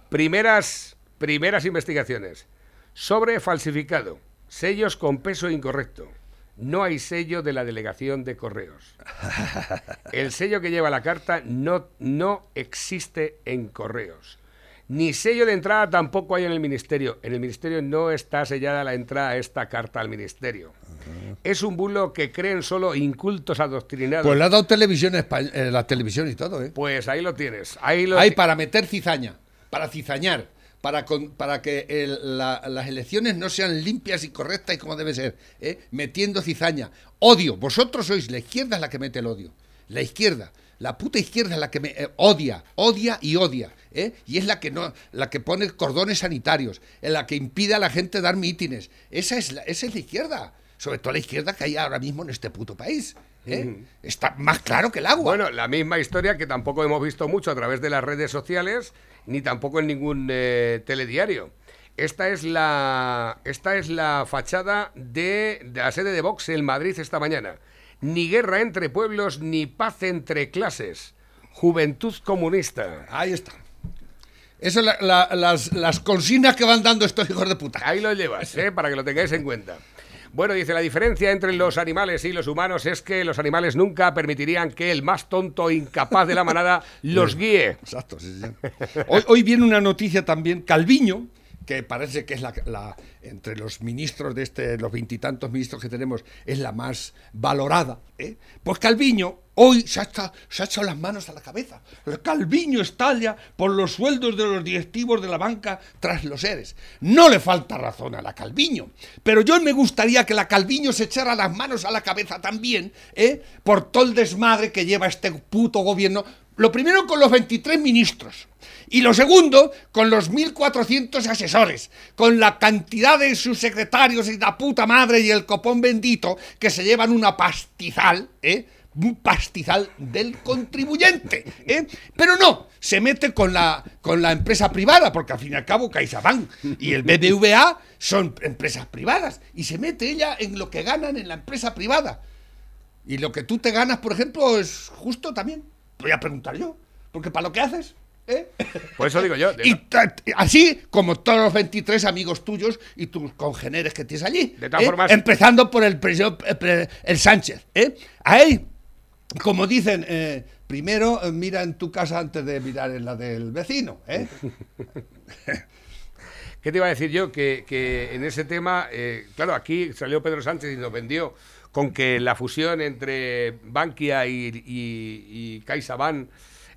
Primeras, primeras investigaciones. Sobre falsificado. Sellos con peso incorrecto. No hay sello de la delegación de correos. El sello que lleva la carta no, no existe en correos. Ni sello de entrada tampoco hay en el ministerio. En el ministerio no está sellada la entrada a esta carta al ministerio. Es un bulo que creen solo incultos adoctrinados. Pues le ha dado televisión, eh, la televisión y todo, ¿eh? Pues ahí lo tienes. Ahí lo Hay para meter cizaña, para cizañar. Para, con- para que el- la- las elecciones no sean limpias y correctas y como debe ser, ¿eh? metiendo cizaña. Odio, vosotros sois, la izquierda es la que mete el odio. La izquierda, la puta izquierda es la que me eh, odia, odia y odia. ¿eh? Y es la que no, la que pone cordones sanitarios, en la que impide a la gente dar mítines. Esa es la, esa es la izquierda. Sobre todo la izquierda que hay ahora mismo en este puto país. ¿eh? Está más claro que el agua. Bueno, la misma historia que tampoco hemos visto mucho a través de las redes sociales, ni tampoco en ningún eh, telediario. Esta es la esta es la fachada de, de la sede de Vox en Madrid esta mañana. Ni guerra entre pueblos, ni paz entre clases. Juventud comunista. Ahí está. Eso la- la- las, las consignas que van dando estos hijos de puta. Ahí lo llevas, ¿eh? para que lo tengáis en cuenta. Bueno, dice, la diferencia entre los animales y los humanos es que los animales nunca permitirían que el más tonto e incapaz de la manada los guíe. Exacto, sí, sí. Hoy, hoy viene una noticia también, Calviño, que parece que es la, entre los ministros de este, los veintitantos ministros que tenemos, es la más valorada. ¿eh? Pues Calviño hoy se ha, echado, se ha echado las manos a la cabeza. Calviño estalla por los sueldos de los directivos de la banca tras los seres. No le falta razón a la Calviño, pero yo me gustaría que la Calviño se echara las manos a la cabeza también, ¿eh? por todo el desmadre que lleva este puto gobierno. Lo primero con los 23 ministros. Y lo segundo, con los 1.400 asesores, con la cantidad de sus secretarios y la puta madre y el copón bendito que se llevan una pastizal, ¿eh? Un pastizal del contribuyente, ¿eh? Pero no, se mete con la, con la empresa privada, porque al fin y al cabo CaixaBank y el BBVA son empresas privadas, y se mete ella en lo que ganan en la empresa privada. Y lo que tú te ganas, por ejemplo, es justo también. Voy a preguntar yo, porque para lo que haces, ¿eh? Por eso digo yo. Y así como todos los 23 amigos tuyos y tus congéneres que tienes allí. De todas ¿eh? formas- Empezando por el, eh, el Sánchez. ¿eh? A él, como dicen, eh, primero mira en tu casa antes de mirar en la del vecino. ¿eh? ¿Qué te iba a decir yo? Que, que en ese tema, claro, aquí salió Pedro Sánchez y nos vendió con que la fusión entre Bankia y, y, y CaixaBank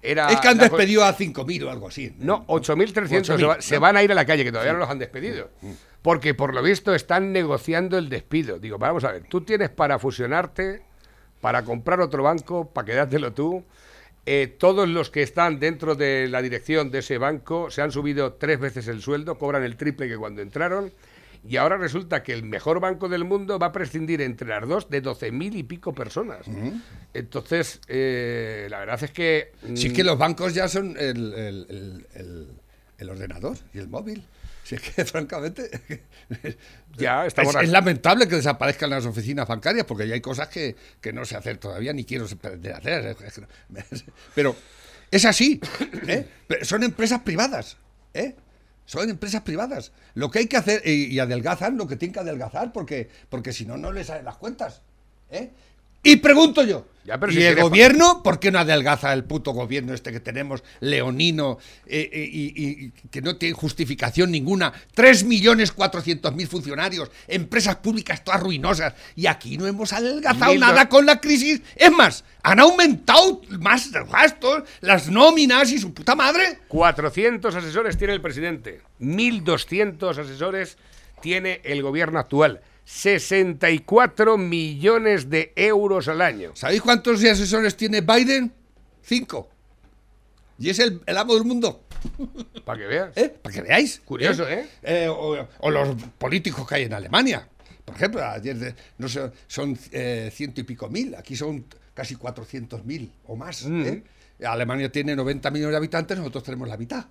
era... es que han despedido a 5.000 o algo así. No, 8.300 se, 8.000, va- se van a ir a la calle, que todavía no los han despedido. Porque por lo visto están negociando el despido. Digo, vamos a ver, tú tienes para fusionarte, para comprar otro banco, para quedártelo tú. Eh, todos los que están dentro de la dirección de ese banco se han subido tres veces el sueldo, cobran el triple que cuando entraron. Y ahora resulta que el mejor banco del mundo va a prescindir entre las dos de 12.000 y pico personas. Entonces, eh, la verdad es que... Si es mm, que los bancos ya son el, el- el- ordenador y el móvil. Si es que, francamente, Ya, estamos es, es lamentable que desaparezcan las oficinas bancarias porque ya hay cosas que, que no sé hacer todavía ni quiero aprender a hacer. Es Pero es así. ¿eh? Son empresas privadas. ¿eh? Son empresas privadas. Lo que hay que hacer, y, adelgazan lo que tienen que adelgazar porque, porque si no, no les salen las cuentas. ¿eh? Y pregunto yo, Ya, pero ¿y si el gobierno por qué no adelgaza el puto gobierno este que tenemos, leonino, eh, eh, y, que no tiene justificación ninguna? 3.400.000 funcionarios, empresas públicas todas ruinosas, y aquí no hemos adelgazado Mil nada con la crisis. Es más, han aumentado más los gastos, las nóminas y su puta madre. 400 asesores tiene el presidente, 1.200 asesores tiene el gobierno actual, 64 millones de euros al año. ¿Sabéis cuántos asesores tiene Biden? Cinco. Y es el, el amo del mundo. Para que veas. ¿Eh? Para que veáis. Curioso, ¿eh? Eh, o, o los políticos que hay en Alemania. Por ejemplo, ayer no sé, son eh, ciento y pico mil, aquí son casi 400 mil o más. Mm. ¿eh? Alemania tiene 90 millones de habitantes, nosotros tenemos la mitad.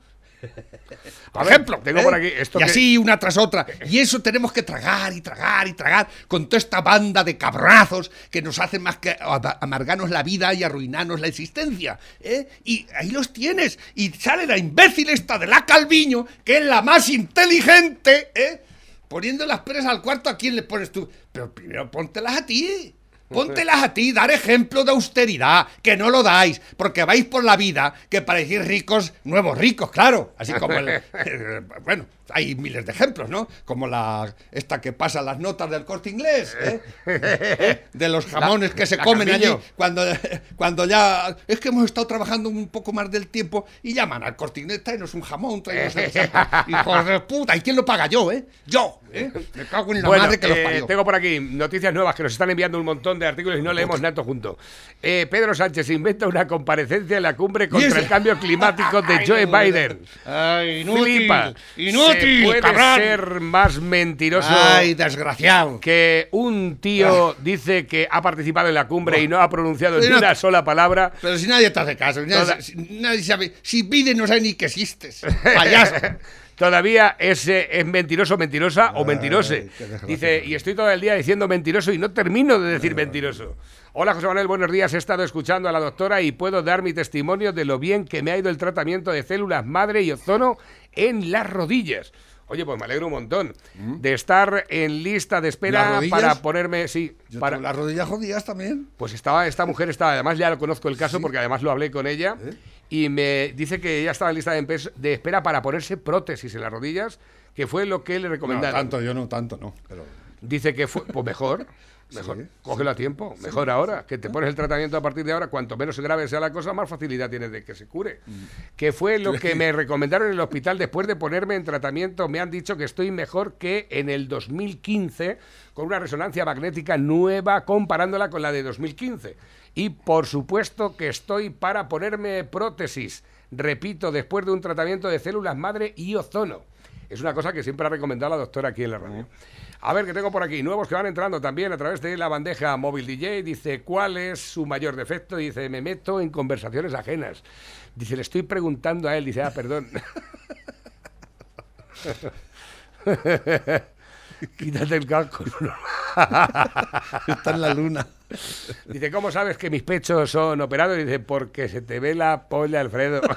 Por ejemplo, tengo ¿eh? por aquí esto y que- así una tras otra. Y eso tenemos que tragar y tragar y tragar con toda esta banda de cabrazos que nos hacen más que ama- amargarnos la vida y arruinarnos la existencia. ¿eh? Y ahí los tienes. Y sale la imbécil esta de la Calviño, que es la más inteligente, ¿eh? poniendo las peras al cuarto. ¿A quién le pones tú? Pero primero póntelas a ti. Póntelas a ti, dar ejemplo de austeridad, que no lo dais, porque vais por la vida que parecéis ricos, nuevos ricos, claro, así como el... bueno, hay miles de ejemplos, ¿no? Como la esta que pasa las notas del corte inglés, ¿eh? ¿Eh? de los jamones que se comen allí cuando, cuando ya es que hemos estado trabajando un poco más del tiempo y llaman al corte inglés, tráenos un jamón, tráenos el Hijos de puta, ¿y quién lo paga yo, eh? Yo, ¿eh? Me cago en la Bueno, madre que los eh, parió. tengo por aquí noticias nuevas que nos están enviando un montón de artículos y no leemos nada junto. Eh, Pedro Sánchez inventa una comparecencia en la cumbre contra el cambio climático de Joe Biden. Ay, inútil, Flipa. inútil, ¿Se puede cabrón. ser más mentiroso Ay, desgraciado. que un tío dice que ha participado en la cumbre y no ha pronunciado ni Pero no- una sola palabra? Pero si nadie te hace caso, si nadie, Toda- si nadie sabe, si Biden no sabe ni que existes, payaso. Todavía es, eh, es mentiroso, mentirosa o mentirose. qué desgracia. Dice, y estoy todo el día diciendo mentiroso y no termino de decir mentiroso. Hola José Manuel, buenos días. He estado escuchando a la doctora y puedo dar mi testimonio de lo bien que me ha ido el tratamiento de células madre y ozono en las rodillas. Oye, pues me alegro un montón de estar en lista de ¿Las espera para ponerme, sí, Yo para, las rodillas jodidas también. pues estaba, esta mujer estaba, además ya lo conozco el caso porque además lo hablé con ella ¿Eh? y me dice que ella estaba en lista de, de espera para ponerse prótesis en las rodillas, que fue lo que le No, recomendaron. tanto, yo no, tanto no. Pero Dice que fue, pues mejor, mejor, Sí. cógelo a tiempo, mejor ahora, que te pones el tratamiento a partir de ahora, cuanto menos grave sea la cosa, más facilidad tienes de que se cure. Mm. Que fue lo que me recomendaron en el hospital después de ponerme en tratamiento, me han dicho que estoy mejor que en el 2015 con una resonancia magnética nueva comparándola con la de 2015. Y por supuesto que estoy para ponerme prótesis, repito, después de un tratamiento de células madre y ozono. Es una cosa que siempre ha recomendado la doctora aquí en la radio. A ver, que tengo por aquí nuevos que van entrando también a través de la bandeja móvil DJ. Dice, ¿cuál es su mayor defecto? Dice, me meto en conversaciones ajenas. Dice, le estoy preguntando a él. Dice, ah, perdón. Quítate el casco. está en la luna. Dice, ¿cómo sabes que mis pechos son operados? Dice, porque se te ve la polla, Alfredo.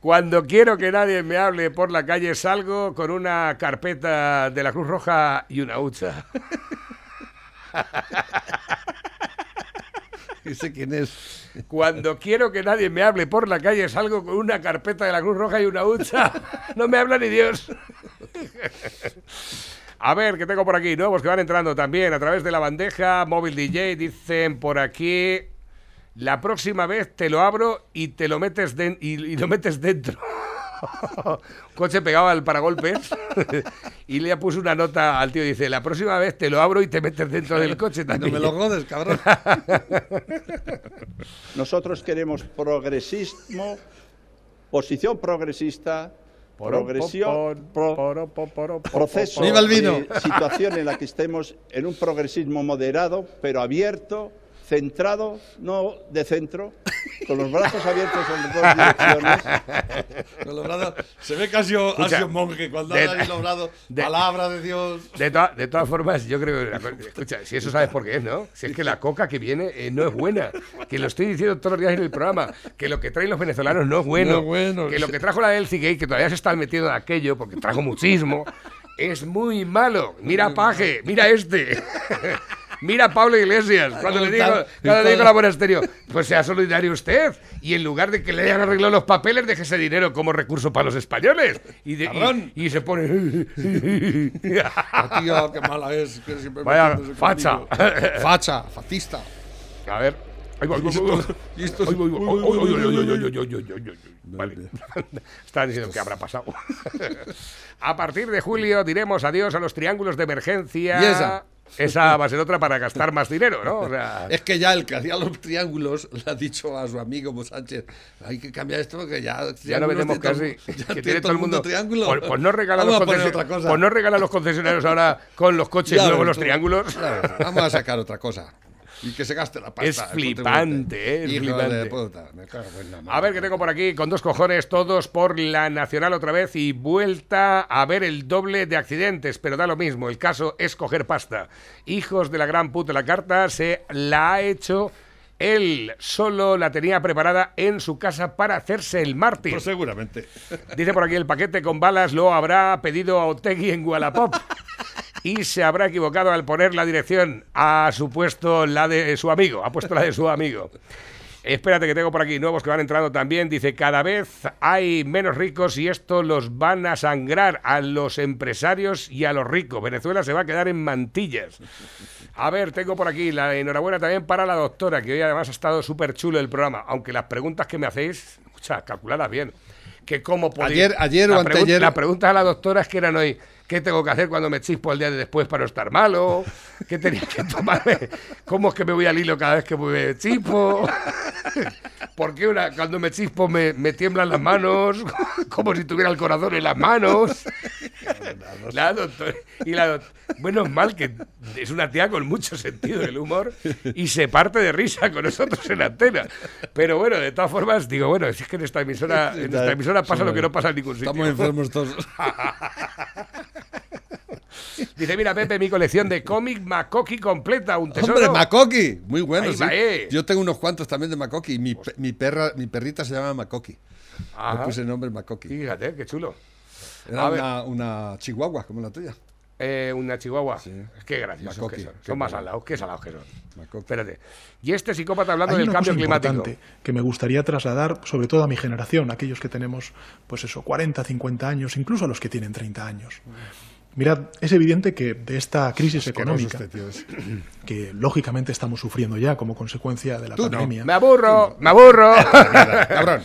Cuando quiero que nadie me hable por la calle, salgo con una carpeta de la Cruz Roja y una hucha. Dice quién es. Cuando quiero que nadie me hable por la calle, salgo con una carpeta de la Cruz Roja y una hucha. No me habla ni Dios. A ver, que tengo por aquí nuevos que van entrando también a través de la bandeja móvil DJ. Dicen por aquí, la próxima vez te lo abro y te lo metes y, y lo metes dentro. Coche pegado al paragolpes y le puso una nota al tío. Dice, la próxima vez te lo abro y te metes dentro del coche No también. me lo jodes, cabrón. Nosotros queremos progresismo, posición progresista, progresión, pro- proceso situación en la que estemos en un progresismo moderado, pero abierto, centrado, no de centro, con los brazos abiertos en dos direcciones. Con los brazos- se ve casi o- Escucha, así un monje cuando de- habla ahí los brazos. de- palabra de Dios. De, toa- de todas formas, yo creo que. Escucha, si eso sabes por qué es, ¿no? Si es que la coca que viene eh, no es buena. Que lo estoy diciendo todos los días en el programa. Que lo que traen los venezolanos no es bueno. No bueno. Que lo que trajo la Elsie Gay, que todavía se están metiendo en aquello, porque trajo muchísimo, es muy malo. Mira Paje, mira este. Mira a Pablo Iglesias, cuando le digo, cuando le digo la monasterio, pues sea solidario usted. Y en lugar de que le hayan arreglado los papeles, deje ese dinero como recurso para los españoles. Y, de- y- y se pone. Tía, qué mala es. que siempre Vaya facha. conmigo. Facha, fascista. A ver. Vale. Están diciendo que habrá pasado. A partir de julio diremos adiós a los triángulos de emergencia. ¿Y esa? Va a ser otra para gastar más dinero, ¿no? O sea, Es que ya el que hacía los triángulos le ha dicho a su amigo Mo Sánchez, hay que cambiar esto porque ya ya no triángulos vendemos casi. todo- ya que tiene todo el mundo. triángulos. Pues, pues no regala Vamos los a poner concesio- otra cosa. Pues no regala los concesionarios ahora con los coches nuevos los triángulos. Claro, vamos a sacar otra cosa. Y que se gaste la pasta. Es flipante, eh, es flipante. puta, me cago en la A ver, que tengo por aquí con dos cojones, todos por la Nacional otra vez y vuelta a ver el doble de accidentes, pero da lo mismo, el caso es coger pasta. Hijos de la gran puta, la carta se la ha hecho él, solo la tenía preparada en su casa para hacerse el mártir. Pues seguramente. Dice por aquí el paquete con balas lo habrá pedido a Otegui en Wallapop. Y se habrá equivocado al poner la dirección a su puesto la de su amigo. Ha puesto la de su amigo. Espérate que tengo por aquí nuevos que van entrando también. Dice, cada vez hay menos ricos y esto los van a sangrar a los empresarios y a los ricos. Venezuela se va a quedar en mantillas. A ver, tengo por aquí la enhorabuena también para la doctora, que hoy además ha estado súper chulo el programa. Aunque las preguntas que me hacéis, escucha, calculadas bien. Que cómo podéis... Ayer- ayer o la pregun- anteayer- La pregunta a la doctora es que eran hoy, ¿qué tengo que hacer cuando me chispo el día de después para no estar malo? ¿Qué tenía que tomarme? ¿Cómo es que me voy al hilo cada vez que me chispo? ¿Por qué una, cuando me chispo me, me tiemblan las manos? Como si tuviera el corazón en las manos. La doctora, y la doc- bueno, es mal que es una tía con mucho sentido del humor y se parte de risa con nosotros en antena. Pero bueno, de todas formas, digo, bueno, es que en esta emisora, en esta emisora pasa lo que no pasa en ningún sitio. Estamos enfermos todos. Dice, mira, Pepe, mi colección de cómic Makoki completa, un tesoro. Hombre, Makoki, muy bueno, sí. eh. Yo tengo unos cuantos también de Makoki. Mi, mi perra, mi perrita se llama. Ajá. Le puse el nombre Makoki. Fíjate, qué chulo. Era una, una chihuahua, como la tuya. Eh, una chihuahua. Qué graciosos Makoki, que son. más bueno. salados, qué salados que son. Espérate. Y este psicópata hablando Hay del una cambio cosa climático. importante que me gustaría trasladar, sobre todo a mi generación, aquellos que tenemos, pues eso, 40, 50 años, incluso a los que tienen 30 años. Mirad, es evidente que de esta crisis económica, este tío es. que lógicamente estamos sufriendo ya como consecuencia de la Tú no. pandemia, Me aburro, me aburro. Cabrón.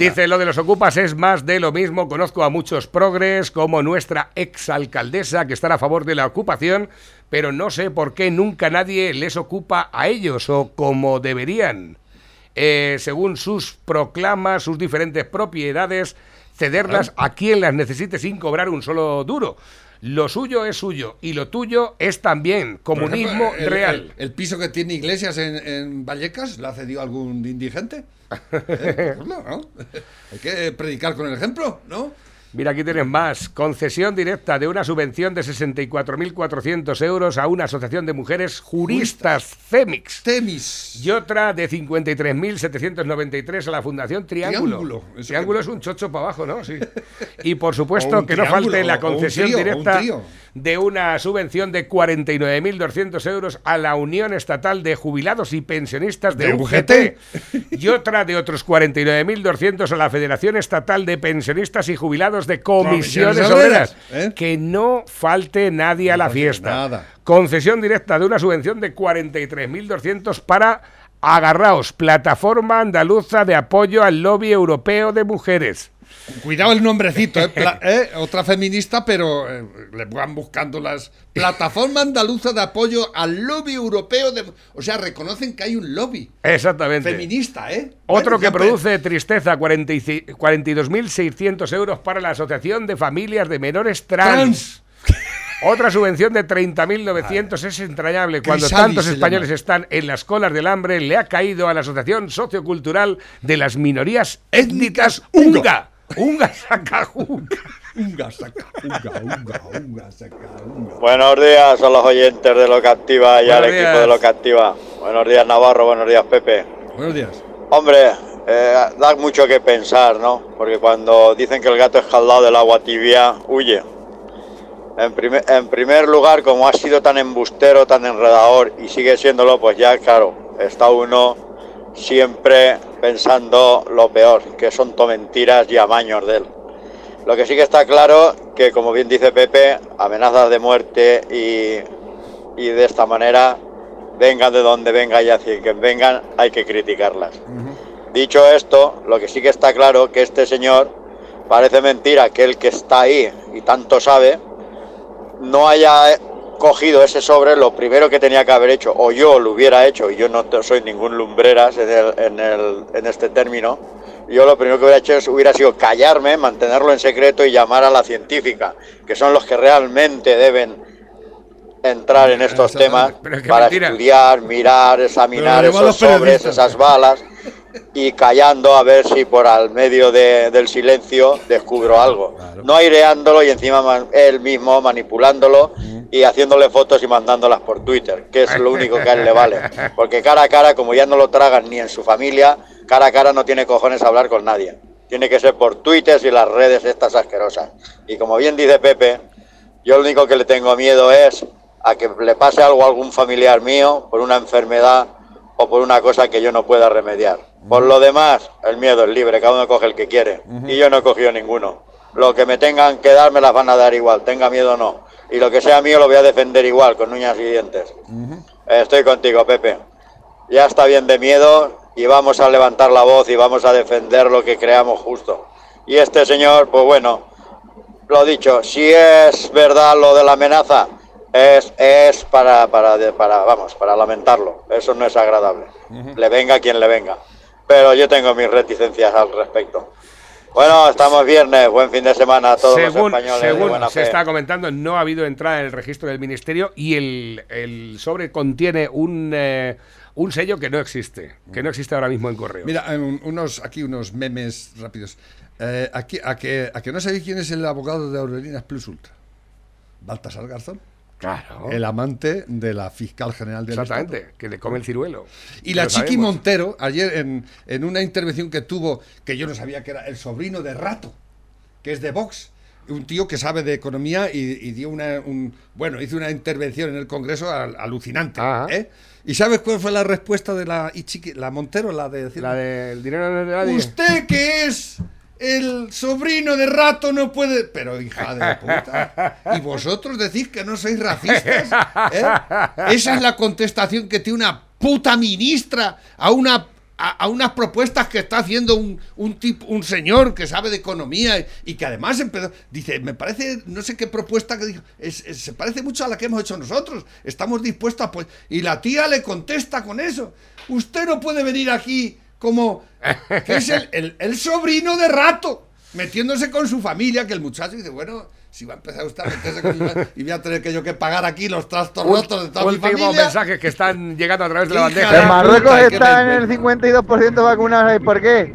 Dice, lo de los ocupas es más de lo mismo. Conozco a muchos progres, como nuestra exalcaldesa, que están a favor de la ocupación, pero no sé por qué nunca nadie les ocupa a ellos o como deberían. Eh, según sus proclamas, sus diferentes propiedades, cederlas a quien las necesite sin cobrar un solo duro. Lo suyo es suyo y lo tuyo es también comunismo ejemplo, el- real. El, el piso que tiene Iglesias en, en Vallecas, ¿le ha cedido algún indigente? Eh, pues no, ¿no? Hay que predicar con el ejemplo, ¿no? Mira, aquí tienes más. Concesión directa de una subvención de 64.400 euros a una asociación de mujeres juristas, CEMIX. Temis. Y otra de 53.793 a la Fundación Triángulo. Triángulo, eso Triángulo que- es un chocho para abajo, ¿no? Sí. Y por O supuesto un que no triángulo, falte o- la un concesión trío, o un directa trío. de una subvención de 49.200 euros a la Unión Estatal de Jubilados y Pensionistas de, De UGT. Y otra de otros 49.200 a la Federación Estatal de Pensionistas y Jubilados de Comisiones Obreras. ¿eh? Que no falte nadie a la fiesta. nada. Concesión directa de una subvención de 43.200 para Agarraos, plataforma andaluza de apoyo al lobby europeo de mujeres. Cuidado el nombrecito, ¿eh? Pla- ¿eh? Otra feminista, pero eh, le van buscando las... Plataforma Andaluza de Apoyo al Lobby Europeo de... O sea, reconocen que hay un lobby Exactamente. feminista, ¿eh? Otro Bueno, que produce tristeza, 40 y ci- 42.600 euros para la Asociación de Familias de Menores Trans. Otra subvención de 30.900 es entrañable. Cuando tantos españoles están en las colas del hambre, le ha caído a la Asociación Sociocultural de las Minorías Étnicas UNGA. UNGA saca UNGA. Unga, saca, unga, unga, unga, saca, unga. Buenos días a los oyentes de Lo que Activa y al equipo de Lo que Activa. Buenos días Navarro, buenos días Pepe. Buenos días. Hombre, eh, da mucho que pensar, ¿no? Porque cuando dicen que el gato escaldado del agua tibia, huye. En primer, en primer lugar, como ha sido tan embustero, tan enredador y sigue siéndolo, pues ya, claro, está uno siempre pensando lo peor, que son todo mentiras y amaños de él. Lo que sí que está claro que, como bien dice Pepe, amenazas de muerte y, y de esta manera, vengan de donde vengan y así que vengan, hay que criticarlas. Dicho esto, lo que sí que está claro que este señor parece mentira que el que está ahí y tanto sabe no haya cogido ese sobre, lo primero que tenía que haber hecho, o yo lo hubiera hecho, y yo no soy ningún lumbreras en, el- en el- en este término, yo lo primero que hubiera hecho es, hubiera sido callarme, mantenerlo en secreto y llamar a la científica, que son los que realmente deben entrar en estos temas para mentira. estudiar, mirar, examinar esos sobres, esas balas y callando a ver si por al medio de- del silencio descubro algo. No aireándolo y encima él mismo manipulándolo y haciéndole fotos y mandándolas por Twitter, que es lo único que a él le vale. Porque cara a cara, como ya no lo tragan ni en su familia, cara a cara no tiene cojones a hablar con nadie. Tiene que ser por Twitter y las redes estas asquerosas. Y como bien dice Pepe, yo lo único que le tengo miedo es a que le pase algo a algún familiar mío por una enfermedad o por una cosa que yo no pueda remediar. Por lo demás, el miedo es libre, cada uno coge el que quiere. Y yo no he cogido ninguno. Lo que me tengan que dar me las van a dar igual, tenga miedo o no. Y lo que sea mío lo voy a defender igual, con uñas y dientes. Estoy contigo, Pepe. Ya está bien de miedo y vamos a levantar la voz y vamos a defender lo que creamos justo. Y este señor, pues bueno, lo dicho, si es verdad lo de la amenaza, es, es para, para, vamos, para lamentarlo. Eso no es agradable. Le venga quien le venga. Pero yo tengo mis reticencias al respecto. Bueno, estamos viernes, buen fin de semana a todos según los españoles de según buena se fe. está comentando, no ha habido entrada en el registro del ministerio y el, el sobre contiene un, eh, un sello que no existe, que no existe ahora mismo en correo. Mira, eh, un- unos, aquí unos memes rápidos. Eh, aquí, a, que, ¿A que no sabéis quién es el abogado de Aurelinas Plus Ultra? Baltasar Garzón. Claro. El amante de la fiscal general del Exactamente, Estado. que le come el ciruelo. Y la Chiqui sabemos. Montero, ayer en, en una intervención que tuvo, que yo no sabía que era el sobrino de Rato, que es de Vox, un tío que sabe de economía y, y dio una, un, bueno, hizo una intervención en el Congreso al- alucinante. ¿eh? ¿Y sabes cuál fue la respuesta de la Ichiqui- la Montero, la de decir, La del dinero no es de nadie. Usted que es el sobrino de Rato no puede. Pero hija de puta. Y vosotros decís que no sois racistas. ¿eh? Esa es la contestación que tiene una puta ministra a una. A, a unas propuestas que está haciendo un, señor que sabe de economía y, que además empezó, dice, me parece, no sé qué propuesta que dijo, es- se parece mucho a la que hemos hecho nosotros, estamos dispuestos a pues Y la tía le contesta con eso, usted no puede venir aquí como que es el, el- el sobrino de rato, metiéndose con su familia, que el muchacho dice, bueno, si va a empezar usted a meterse con mi y voy a tener que yo que pagar aquí los trastos rotos de toda mi Últimos familia. mensajes que están llegando a través de la bandeja. de En Marruecos puta, ¿qué está en el 52% vacunados. ¿sabéis por qué?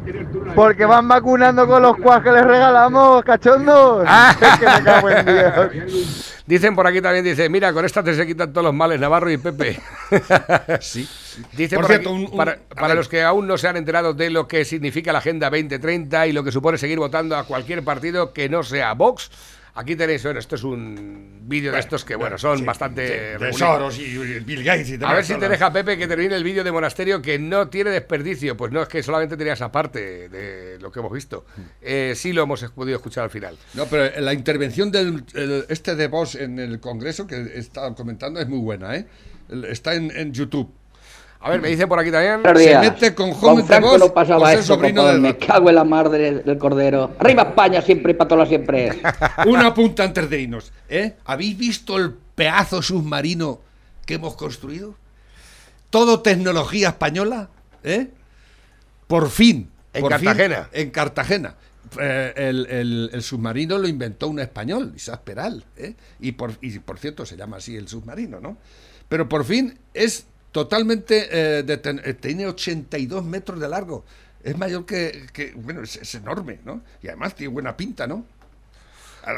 Porque van vacunando con los cuas que les regalamos, cachondos. Es que me cago en Dios. Dicen por aquí también, dice, mira, con esta te se quitan todos los males, Navarro y Pepe. sí. Dice Por por, cierto, aquí, un- un- para, los que aún no se han enterado de lo que significa la Agenda 2030 y lo que supone seguir votando a cualquier partido que no sea Vox, aquí tenéis, bueno, esto es un vídeo de estos que, bueno, son bastante... de regulitos. Soros y Bill Gates y A ver si te deja Pepe que termine el vídeo de Monasterio que no tiene desperdicio. Pues no, es que solamente tenía esa parte de lo que hemos visto. Eh, sí lo hemos podido escuchar al final. No, pero la intervención del el- este de Vox en el Congreso que está comentando es muy buena, ¿eh? Está en, en YouTube. A ver, me dicen por aquí también. Se mete con Gómez de no pasaba eso, sobrino de Me cago en la madre del cordero. Arriba España siempre y todos siempre. Una punta antes de irnos. ¿eh? ¿Habéis visto el pedazo submarino que hemos construido? Todo tecnología española. ¿eh? Por fin. En por fin, Cartagena. en Cartagena. Eh, el, el- el submarino lo inventó un español, Isaac Peral. ¿eh? Y, por, y por cierto se llama así el submarino, ¿no? Pero por fin es totalmente... eh, de eh, tiene 82 metros de largo. Es mayor que... que- bueno, es, es enorme, ¿no? Y además tiene buena pinta, ¿no?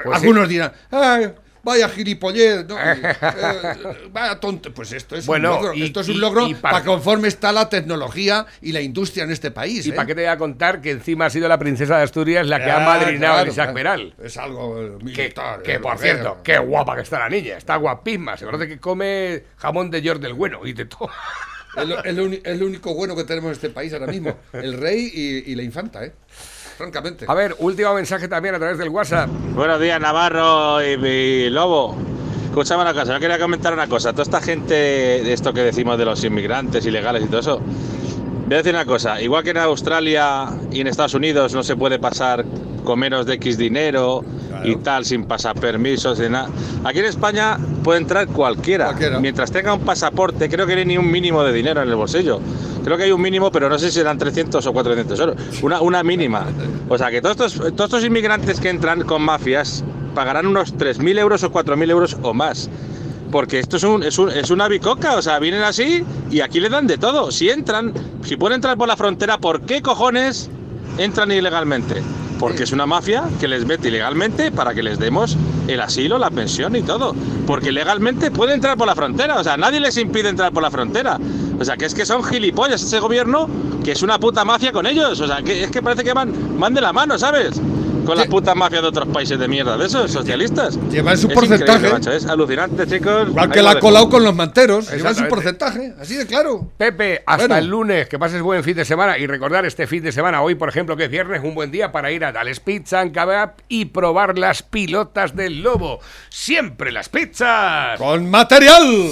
Pues Algunos sí. dirán, "Ay, vaya gilipollez, ¿no? Eh, vaya tonto. Pues esto es Bueno, un logro, y- esto es un logro y para conforme está la tecnología y la industria en este país. ¿Y ¿eh? para qué te voy a contar que encima ha sido la princesa de Asturias la que ha Ah, madrinado claro, a Isaac. Peral? Es algo eh, Que, militar. que, eh, por cierto, qué guapa que está la niña. Está guapísima. Se conoce que come jamón de York del bueno y de todo. Uni- es lo único bueno que tenemos en este país ahora mismo. El rey y, y la infanta, ¿eh? Francamente. A ver, último mensaje también a través del WhatsApp. Buenos días, Navarro y, y Lobo. Escúchame una cosa, yo quería comentar una cosa. Toda esta gente de esto que decimos de los inmigrantes ilegales y todo eso. Voy a decir una cosa, igual que en Australia y en Estados Unidos no se puede pasar con menos de X dinero y tal, sin pasar permisos, sin nada. Aquí en España puede entrar cualquiera, mientras tenga un pasaporte, creo que no hay ni un mínimo de dinero en el bolsillo. Creo que hay un mínimo, pero no sé si serán 300 o 400 euros. Una, una mínima. O sea que todos estos, todos estos inmigrantes que entran con mafias pagarán unos 3.000 euros o 4.000 euros o más. Porque esto es, un, es, un- es una bicoca, o sea, vienen así y aquí le dan de todo. Si entran, si pueden entrar por la frontera, ¿por qué cojones entran ilegalmente? Porque es una mafia que les mete ilegalmente para que les demos el asilo, la pensión y todo. Porque legalmente pueden entrar por la frontera, o sea, nadie les impide entrar por la frontera. O sea, que es que son gilipollas ese gobierno, que es una puta mafia con ellos. O sea, que es que parece que van, van de la mano, ¿sabes? Con las putas mafias de otros países de mierda de esos socialistas. Llevan su Es porcentaje. macho, es alucinante, chicos. Igual que la ha colado con los manteros. Llevan su porcentaje, así de claro. Pepe, hasta Bueno. el lunes, que pases buen fin de semana y recordar este fin de semana, hoy por ejemplo que es viernes, un buen día para ir a Dales Pizza and Kebab y probar las pilotas del lobo. Siempre las pizzas. Con material.